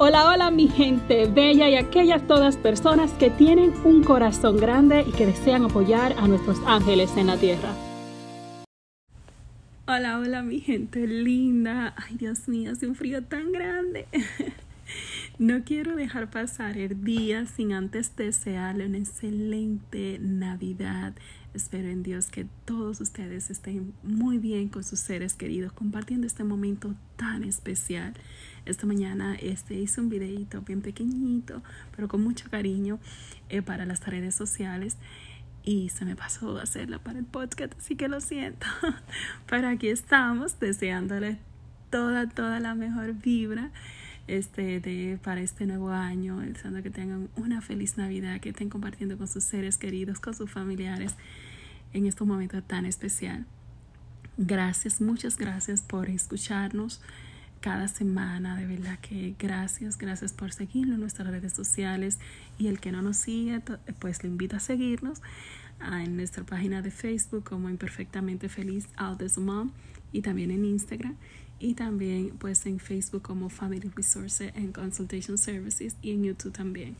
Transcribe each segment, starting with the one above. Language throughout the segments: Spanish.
Hola, hola mi gente bella y aquellas todas personas que tienen un corazón grande y que desean apoyar a nuestros ángeles en la tierra. Hola, hola mi gente linda. Ay Dios mío, hace un frío tan grande. No quiero dejar pasar el día sin antes desearle una excelente Navidad. Espero en Dios que todos ustedes estén muy bien con sus seres queridos, compartiendo este momento tan especial. Esta mañana este, hice un videito bien pequeñito, pero con mucho cariño eh, para las redes sociales y se me pasó hacerla para el podcast, así que lo siento. pero aquí estamos deseándole toda, toda la mejor vibra este, de, para este nuevo año, deseando que tengan una feliz Navidad, que estén compartiendo con sus seres queridos, con sus familiares en este momento tan especial. Gracias, muchas gracias por escucharnos cada semana, de verdad que gracias, gracias por seguirnos en nuestras redes sociales y el que no nos sigue, pues le invito a seguirnos ah, en nuestra página de Facebook como Imperfectamente Feliz Aldous Mom y también en Instagram y también pues en Facebook como Family Resources and Consultation Services y en YouTube también.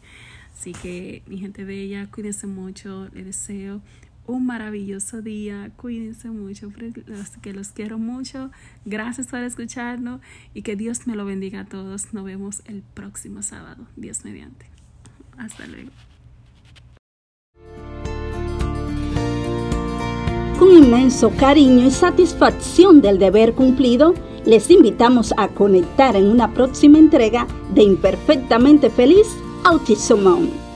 Así que mi gente bella, cuídense mucho, les deseo un maravilloso día, cuídense mucho, que los quiero mucho, gracias por escucharnos y que Dios me lo bendiga a todos. Nos vemos el próximo sábado, Dios mediante. Hasta luego. Con inmenso cariño y satisfacción del deber cumplido, les invitamos a conectar en una próxima entrega de Imperfectamente Feliz Autism